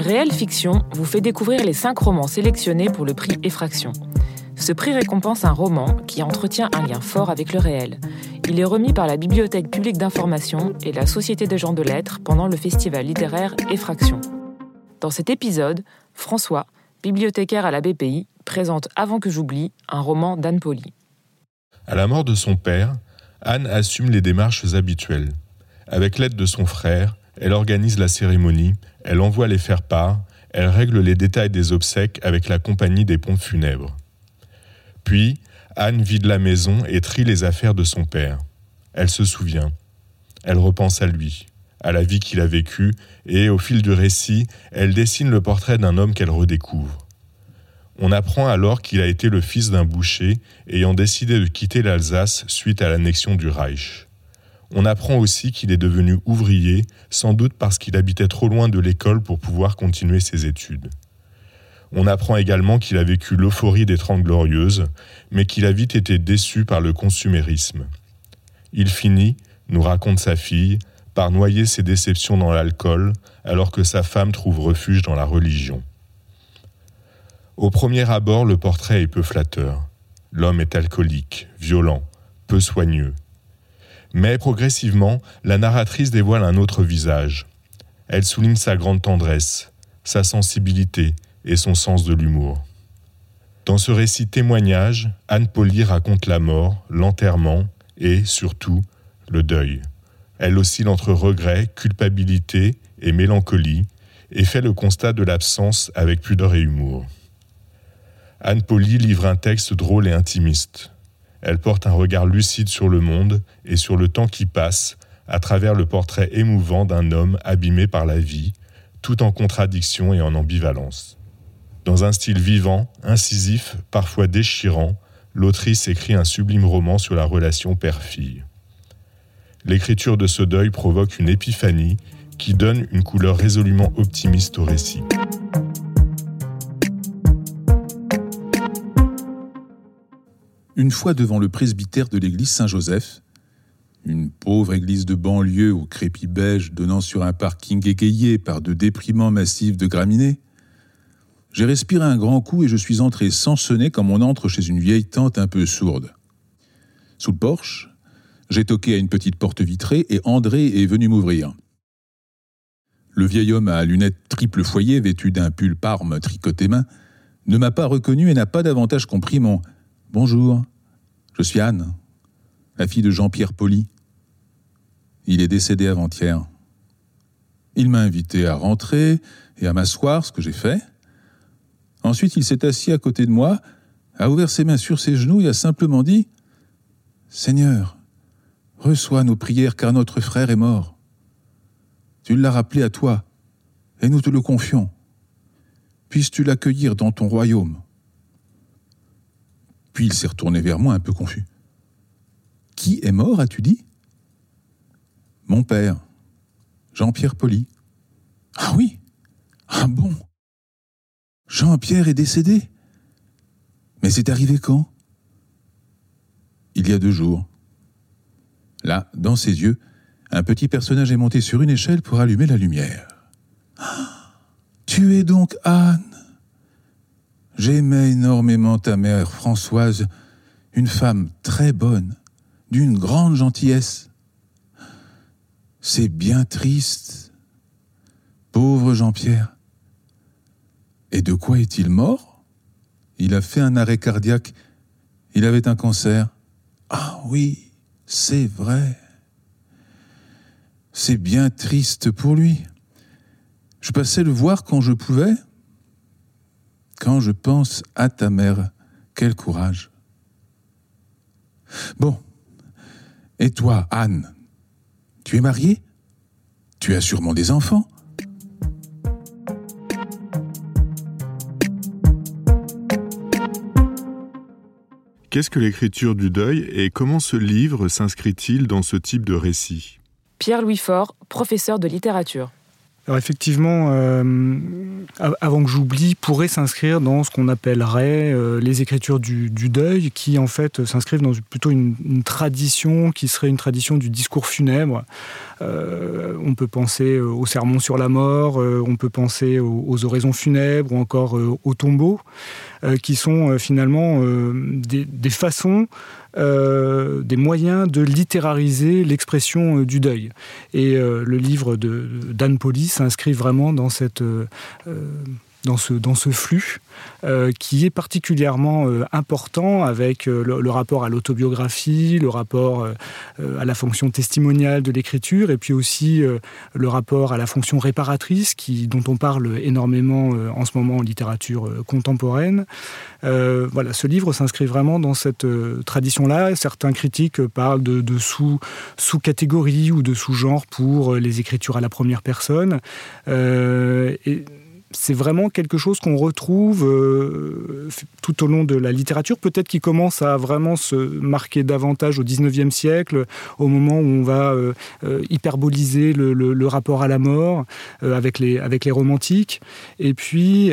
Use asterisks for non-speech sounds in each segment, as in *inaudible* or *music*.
Réelle Fiction vous fait découvrir les cinq romans sélectionnés pour le prix Effraction. Ce prix récompense un roman qui entretient un lien fort avec le réel. Il est remis par la Bibliothèque publique d'information et la Société des gens de lettres pendant le festival littéraire Effraction. Dans cet épisode, François, bibliothécaire à la BPI, présente Avant que j'oublie un roman d'Anne Poli. À la mort de son père, Anne assume les démarches habituelles. Avec l'aide de son frère, elle organise la cérémonie, elle envoie les faire-part, elle règle les détails des obsèques avec la compagnie des pompes funèbres. Puis, Anne vide la maison et trie les affaires de son père. Elle se souvient. Elle repense à lui, à la vie qu'il a vécue, et au fil du récit, elle dessine le portrait d'un homme qu'elle redécouvre. On apprend alors qu'il a été le fils d'un boucher ayant décidé de quitter l'Alsace suite à l'annexion du Reich. On apprend aussi qu'il est devenu ouvrier, sans doute parce qu'il habitait trop loin de l'école pour pouvoir continuer ses études. On apprend également qu'il a vécu l'euphorie des Trente Glorieuses, mais qu'il a vite été déçu par le consumérisme. Il finit, nous raconte sa fille, par noyer ses déceptions dans l'alcool, alors que sa femme trouve refuge dans la religion. Au premier abord, le portrait est peu flatteur. L'homme est alcoolique, violent, peu soigneux. Mais progressivement, la narratrice dévoile un autre visage. Elle souligne sa grande tendresse, sa sensibilité et son sens de l'humour. Dans ce récit témoignage, Anne Poli raconte la mort, l'enterrement et, surtout, le deuil. Elle oscille entre regret, culpabilité et mélancolie et fait le constat de l'absence avec pudeur et humour. Anne Poli livre un texte drôle et intimiste. Elle porte un regard lucide sur le monde et sur le temps qui passe à travers le portrait émouvant d'un homme abîmé par la vie, tout en contradiction et en ambivalence. Dans un style vivant, incisif, parfois déchirant, l'autrice écrit un sublime roman sur la relation père-fille. L'écriture de ce deuil provoque une épiphanie qui donne une couleur résolument optimiste au récit. Une fois devant le presbytère de l'église Saint-Joseph, une pauvre église de banlieue au crépi beige donnant sur un parking égayé par de déprimants massifs de graminées, j'ai respiré un grand coup et je suis entré sans sonner comme on entre chez une vieille tante un peu sourde. Sous le porche, j'ai toqué à une petite porte vitrée et André est venu m'ouvrir. Le vieil homme à lunettes triple foyer, vêtu d'un pull parme tricoté main, ne m'a pas reconnu et n'a pas davantage compris mon Bonjour, je suis Anne, la fille de Jean-Pierre Poli. Il est décédé avant-hier. Il m'a invité à rentrer et à m'asseoir, ce que j'ai fait. Ensuite, il s'est assis à côté de moi, a ouvert ses mains sur ses genoux et a simplement dit Seigneur, reçois nos prières car notre frère est mort. Tu l'as rappelé à toi, et nous te le confions. Puisses-tu l'accueillir dans ton royaume Puis il s'est retourné vers moi un peu confus. Qui est mort, as-tu dit? Mon père, Jean-Pierre Poli. Ah oui Ah bon? Jean-Pierre est décédé Mais c'est arrivé quand? Il y a deux jours. Là, dans ses yeux, un petit personnage est monté sur une échelle pour allumer la lumière. Ah, tu es donc Anne J'aimais énormément ta mère Françoise, une femme très bonne, d'une grande gentillesse. C'est bien triste. Pauvre Jean-Pierre. Et de quoi est-il mort? Il a fait un arrêt cardiaque. Il avait un cancer. Ah oui, c'est vrai. C'est bien triste pour lui. Je passais le voir quand je pouvais. Quand je pense à ta mère, quel courage. Bon. Et toi, Anne, tu es mariée? Tu as sûrement des enfants? Qu'est-ce que l'écriture du deuil et comment ce livre s'inscrit-il dans ce type de récit? Pierre-Louis Faure, professeur de littérature. Alors effectivement, euh, avant que j'oublie, pourrait s'inscrire dans ce qu'on appellerait euh, les écritures du, deuil, qui en fait s'inscrivent dans plutôt une, tradition qui serait une tradition du discours funèbre. Euh, on peut penser au sermon sur la mort, on peut penser aux, oraisons funèbres ou encore aux tombeaux, qui sont finalement des façons euh, des moyens de littérariser l'expression euh, du deuil. Et euh, le livre d'Anne Poli s'inscrit vraiment dans cette dans ce, dans ce flux euh, qui est particulièrement euh, important avec euh, le, rapport à l'autobiographie, le rapport à la fonction testimoniale de l'écriture et puis aussi le rapport à la fonction réparatrice qui, dont on parle énormément en ce moment en littérature contemporaine. voilà, ce livre s'inscrit vraiment dans cette tradition-là. Certains critiques parlent de, de sous, sous-catégories ou de sous-genres pour les écritures à la première personne. et c'est vraiment quelque chose qu'on retrouve euh, tout au long de la littérature, peut-être qui commence à vraiment se marquer davantage au XIXe siècle, au moment où on va euh, euh, hyperboliser le, rapport à la mort avec, les, avec les romantiques. Et puis,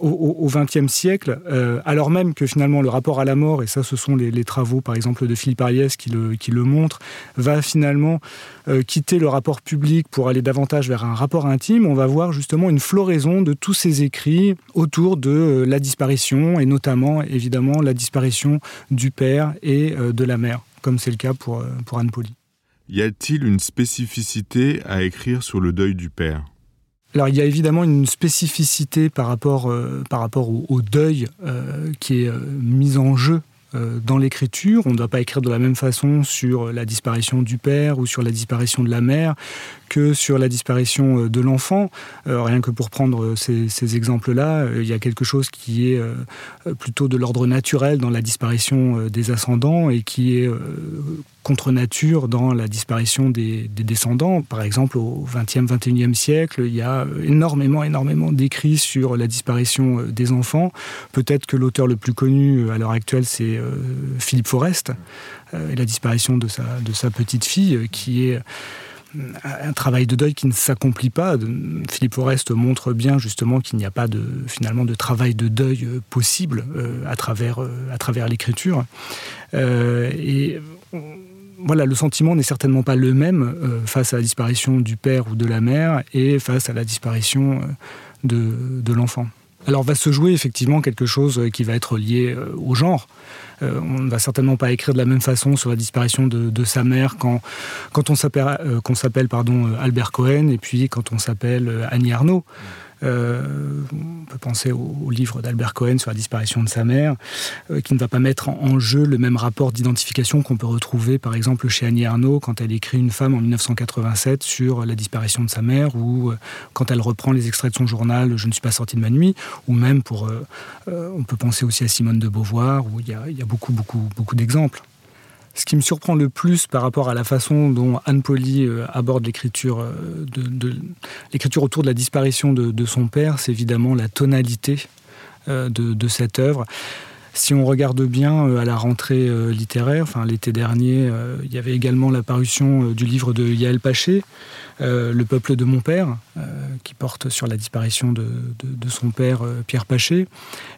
au XXe siècle, euh, alors même que finalement le rapport à la mort, et ça ce sont les, travaux par exemple de Philippe Ariès qui le, qui montrent, va finalement euh, quitter le rapport public pour aller davantage vers un rapport intime, on va voir justement une floraison de tous ces écrits autour de euh, la disparition, et notamment évidemment la disparition du père et de la mère, comme c'est le cas pour, pour Anne Poli. Y a-t-il une spécificité à écrire sur le deuil du père? Alors il y a évidemment une spécificité par rapport, euh, par rapport au, deuil euh, qui est euh, mise en jeu dans l'écriture. On ne doit pas écrire de la même façon sur la disparition du père ou sur la disparition de la mère que sur la disparition de l'enfant. rien que pour prendre ces, exemples-là, il y a quelque chose qui est plutôt de l'ordre naturel dans la disparition des ascendants et qui est contre nature dans la disparition des, descendants. Par exemple, au XXe, XXIe siècle, il y a énormément, énormément d'écrits sur la disparition euh, des enfants. Peut-être que l'auteur le plus connu euh, à l'heure actuelle, c'est euh, Philippe Forest, et la disparition de sa, petite fille, qui est un travail de deuil qui ne s'accomplit pas. Philippe Forest montre bien justement qu'il n'y a pas de, finalement de travail de deuil possible à travers, l'écriture. et voilà, le sentiment n'est certainement pas le même euh, face à la disparition du père ou de la mère et face à la disparition euh, de, l'enfant. Alors va se jouer effectivement quelque chose euh, qui va être lié au genre. on ne va certainement pas écrire de la même façon sur la disparition de, sa mère quand, on s'appelle Albert Cohen et puis quand on s'appelle Annie Arnaud. Euh, on peut penser au, livre d'Albert Cohen sur la disparition de sa mère, euh, qui ne va pas mettre en, jeu le même rapport d'identification qu'on peut retrouver par exemple chez Annie Arnaud quand elle écrit Une femme en 1987 sur la disparition de sa mère ou euh, quand elle reprend les extraits de son journal Je ne suis pas sortie de ma nuit ou même pour on peut penser aussi à Simone de Beauvoir où il il y a beaucoup beaucoup beaucoup d'exemples. Ce qui me surprend le plus par rapport à la façon dont Anne Poli euh, aborde l'écriture euh, l'écriture autour de la disparition de, son père, c'est évidemment la tonalité euh, de, cette œuvre. Si on regarde bien à la rentrée littéraire, enfin l'été dernier, il y avait également la parution du livre de Yael Paché, le peuple de mon père, euh, qui porte sur la disparition de, son père euh, Pierre Paché.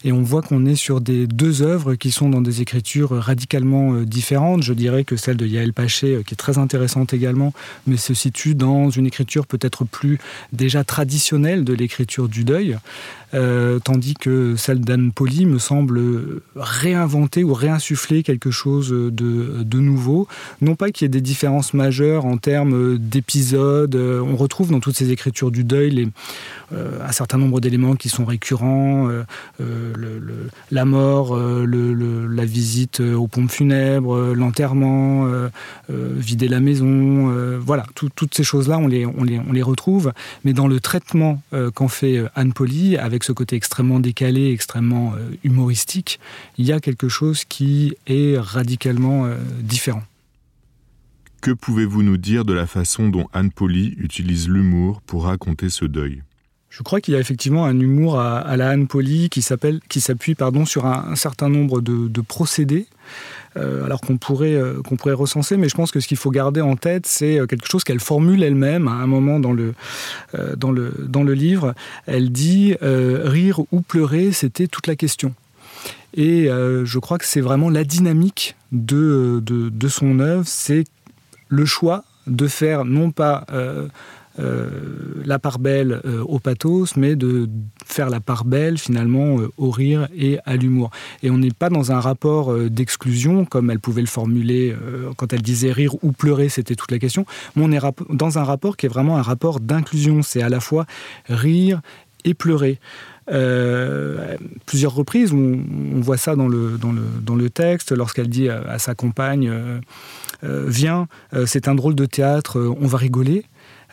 Et on voit qu'on est sur des deux œuvres qui sont dans des écritures radicalement différentes. Je dirais que celle de Yael Paché, qui est très intéressante également, mais se situe dans une écriture peut-être plus déjà traditionnelle de l'écriture du deuil. tandis que celle d'Anne Poli me semble réinventer ou réinsuffler quelque chose de, de nouveau. Non pas qu'il y ait des différences majeures en termes d'épisodes, euh, on retrouve dans toutes ces écritures du deuil euh, un certain nombre d'éléments qui sont récurrents, euh, la mort, la visite aux pompes funèbres, l'enterrement, vider la maison, voilà, toutes ces choses-là, on les, retrouve, mais dans le traitement qu'en fait Anne Poli, avec ce côté extrêmement décalé, extrêmement humoristique, il y a quelque chose qui est radicalement différent. Que pouvez-vous nous dire de la façon dont Anne Poli utilise l'humour pour raconter ce deuil? Je crois qu'il y a effectivement un humour à, la Anne Poli qui s'appuie pardon sur un, certain nombre de, procédés. Euh, alors qu'on pourrait, euh, qu'on pourrait recenser, mais je pense que ce qu'il faut garder en tête, c'est euh, quelque chose qu'elle formule elle-même à un moment dans le, dans le, dans le livre. Elle dit Rire ou pleurer, c'était toute la question. Et je crois que c'est vraiment la dynamique de, de, de son œuvre, c'est le choix de faire non pas euh, la part belle euh, au pathos, mais de faire la part belle finalement euh, au rire et à l'humour. Et on n'est pas dans un rapport d'exclusion comme elle pouvait le formuler quand elle disait rire ou pleurer, c'était toute la question. On est dans un rapport qui est vraiment un rapport d'inclusion. C'est à la fois rire et pleurer. Plusieurs reprises, on, on, voit ça dans le, dans le, dans le texte, lorsqu'elle dit à, sa compagne Viens, c'est un drôle de théâtre, on va rigoler.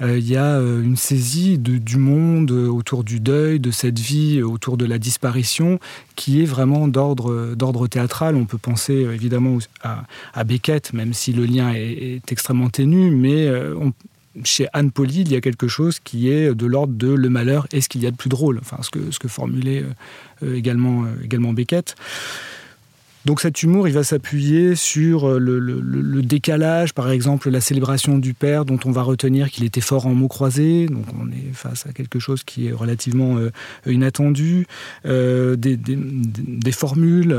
Euh, il y a euh, une saisie du monde autour du deuil, de cette vie, autour de la disparition, qui est vraiment d'ordre théâtral. On peut penser euh, évidemment à, Beckett, même si le lien est, extrêmement ténu, mais chez Anne Poly, il y a quelque chose qui est de l'ordre de le malheur est ce qu'il y a de plus drôle, ce, que, formulait également, également Beckett. Donc cet humour, il va s'appuyer sur euh, le, décalage, par exemple la célébration du père, dont on va retenir qu'il était fort en mots croisés. Donc on est face à quelque chose qui est relativement euh, inattendu. Euh, des, formules,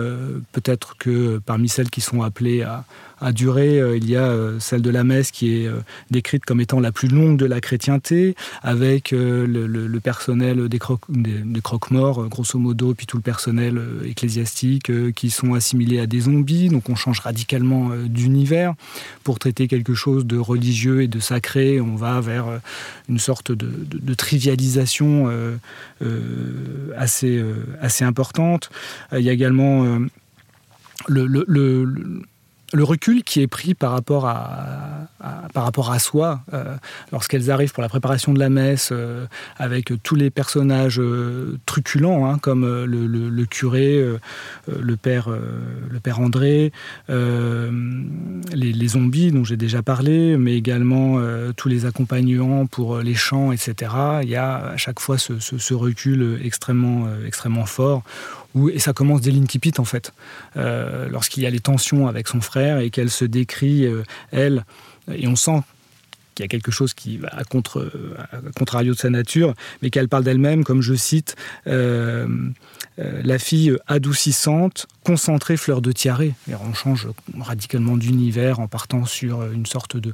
peut-être que parmi celles qui sont appelées à, à durer. Euh, il y a euh, celle de la messe qui est euh, décrite comme étant la plus longue de la chrétienté, avec le, personnel des, croque, des, croque-morts, grosso modo, puis tout le personnel ecclésiastique qui sont assimilés à des zombies. Donc on change radicalement d'univers. Pour traiter quelque chose de religieux et de sacré, on va vers une sorte de, trivialisation assez, assez importante. Il y a également le, le recul qui est pris par rapport à, soi euh, lorsqu'elles arrivent pour la préparation de la messe euh, avec tous les personnages euh, truculents hein, comme le, curé, le père, le André, les, zombies dont j'ai déjà parlé, mais également tous les accompagnants pour les chants, etc. Il y a à chaque fois ce, recul extrêmement, extrêmement fort et ça commence dès l'incipit en fait, lorsqu'il y a les tensions avec son frère et qu'elle se décrit, euh, elle, et on sent qu'il y a quelque chose qui va à, contre, contrario de sa nature, mais qu'elle parle d'elle-même, comme je cite, euh, la fille adoucissante, concentrée fleur de tiare. on change radicalement d'univers en partant sur une sorte de,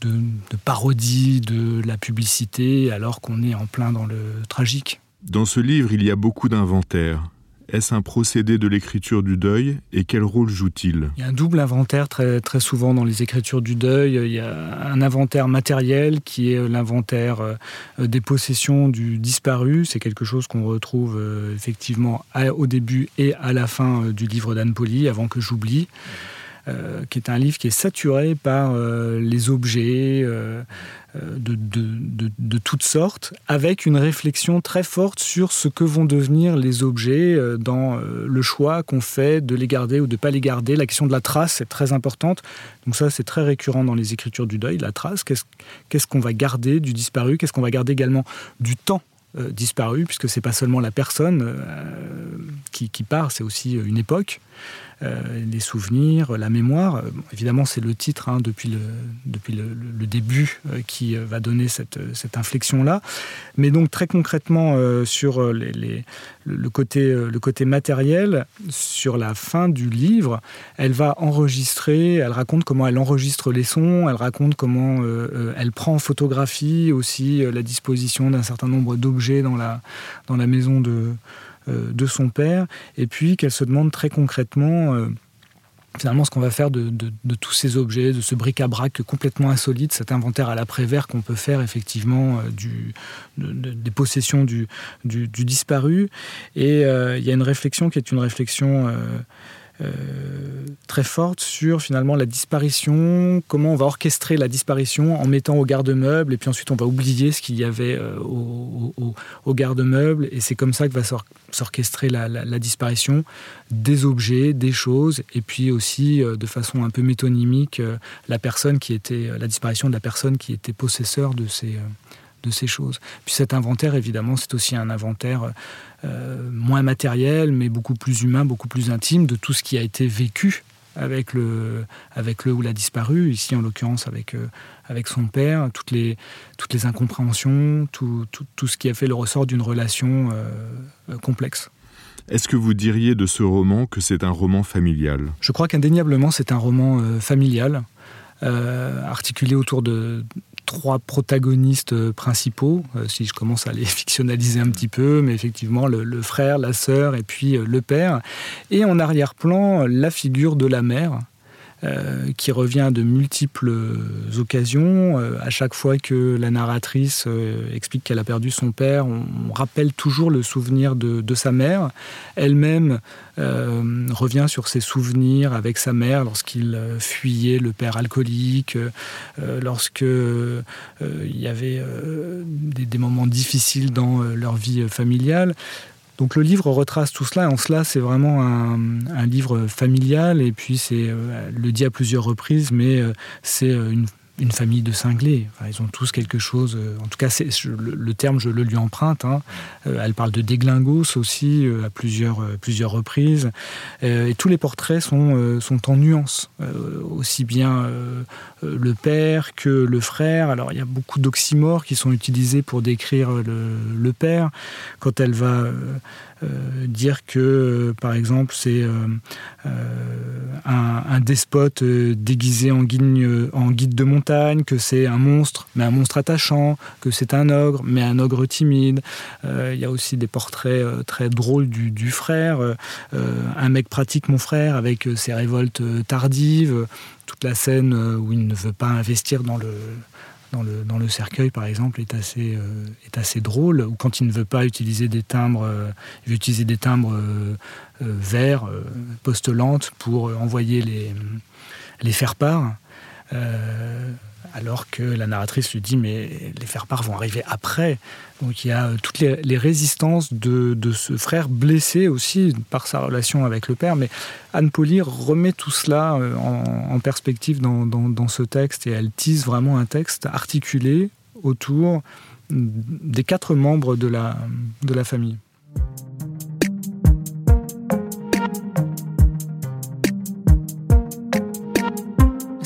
de, de parodie de la publicité, alors qu'on est en plein dans le tragique. Dans ce livre, il y a beaucoup d'inventaires. Est-ce un procédé de l'écriture du deuil et quel rôle joue-t-il? Il y a un double inventaire très, souvent dans les écritures du deuil. Il y a un inventaire matériel qui est l'inventaire euh, des possessions du disparu. C'est quelque chose qu'on retrouve euh, effectivement au début et à la fin euh, du livre d'Anne Poli, avant que j'oublie. Qui est un livre qui est saturé par les objets, euh, de, toutes sortes, avec une réflexion très forte sur ce que vont devenir les objets euh, dans euh, le choix qu'on fait de les garder ou de ne pas les garder. La question de la trace est très importante. Donc ça, c'est très récurrent dans les écritures du deuil, la trace. Qu'est-ce qu'on va garder du disparu? Qu'est-ce qu'on va garder également du temps disparu, puisque c'est pas seulement la personne qui, part, c'est aussi une époque. Euh, les souvenirs, la mémoire. Euh, évidemment, c'est le titre hein, depuis, le, depuis le, début euh, qui va donner cette, cette inflexion-là. Mais donc très concrètement sur les, le, côté, le côté matériel, sur la fin du livre, elle va enregistrer, elle raconte comment elle enregistre les sons, elle raconte comment elle prend en photographie aussi la disposition d'un certain nombre d'objets dans la, dans la maison de, de son père, et puis qu'elle se demande très concrètement euh, finalement ce qu'on va faire de, tous ces objets, de ce bric-à-brac complètement insolite, cet inventaire à l'après-vert qu'on peut faire effectivement euh, du, des possessions du, disparu. Et il y a une réflexion qui est une réflexion euh, très forte sur finalement la disparition, comment on va orchestrer la disparition en mettant au garde-meuble, et puis ensuite on va oublier ce qu'il y avait euh, au, garde-meuble, et c'est comme ça que va s'orchestrer la, disparition des objets, des choses, et puis aussi euh, de façon un peu métonymique, la personne qui était, la disparition de la personne qui était possesseur de ces, de ces choses. Puis cet inventaire, évidemment, c'est aussi un inventaire moins matériel, mais beaucoup plus humain, beaucoup plus intime de tout ce qui a été vécu avec le, avec le ou la disparu, ici en l'occurrence avec, euh, avec son père, toutes les, toutes les incompréhensions, tout, tout, tout ce qui a fait le ressort d'une relation euh, complexe. Est-ce que vous diriez de ce roman que c'est un roman familial? Je crois qu'indéniablement c'est un roman euh, familial, articulé autour de, trois protagonistes euh, principaux, euh, si je commence à les *laughs* fictionnaliser un petit peu, mais effectivement le, frère, la sœur et puis euh, le père. Et en arrière-plan, la figure de la mère, euh, qui revient de multiples occasions. Euh, à chaque fois que la narratrice euh, explique qu'elle a perdu son père, on, rappelle toujours le souvenir de, sa mère. Elle-même revient sur ses souvenirs avec sa mère lorsqu'il fuyait le père alcoolique, lorsque il y avait des, des, moments difficiles dans leur vie familiale. Donc le livre retrace tout cela, et en cela c'est vraiment un, livre familial, et puis c'est, euh, le dit à plusieurs reprises, mais euh, c'est euh, une une famille de cinglés. ils ont tous quelque chose. Euh, en tout cas, le, terme, je le lui emprunte. Hein. Euh, elle parle de déglingos aussi euh, à plusieurs, plusieurs reprises. et tous les portraits sont, sont en nuances. aussi bien le père que le frère. Alors, il y a beaucoup d'oxymores qui sont utilisés pour décrire le, le père. Quand elle va dire que, par exemple, c'est un, despote déguisé en guide, de montagne que c'est un monstre, mais un monstre attachant, que c'est un ogre, mais un ogre timide. Euh, il y a aussi des portraits euh, très drôles du, frère. Euh, un mec pratique, mon frère, avec ses révoltes tardives. Toute la scène où il ne veut pas investir dans le, dans le, dans le, cercueil, par exemple, est assez, est assez drôle. Ou quand il ne veut pas utiliser des timbres, il veut utiliser des timbres verts, postelantes, pour envoyer les, les faire-part. Alors que la narratrice lui dit mais les faire-part vont arriver après. Donc il y a euh, toutes les, résistances de, ce frère blessé aussi par sa relation avec le père. Mais Anne Pauly remet tout cela euh, en, perspective dans, ce texte et elle tisse vraiment un texte articulé autour des quatre membres de la famille.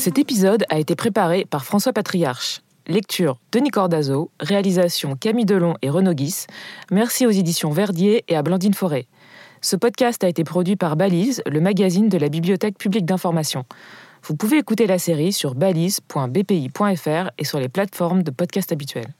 Cet épisode a été préparé par François Patriarche. Lecture Denis Cordazo, réalisation Camille Delon et Renaud Guis. Merci aux éditions Verdier et à Blandine Forêt. Ce podcast a été produit par Balise, le magazine de la Bibliothèque publique d'information. Vous pouvez écouter la série sur balise.bpi.fr et sur les plateformes de podcast habituelles.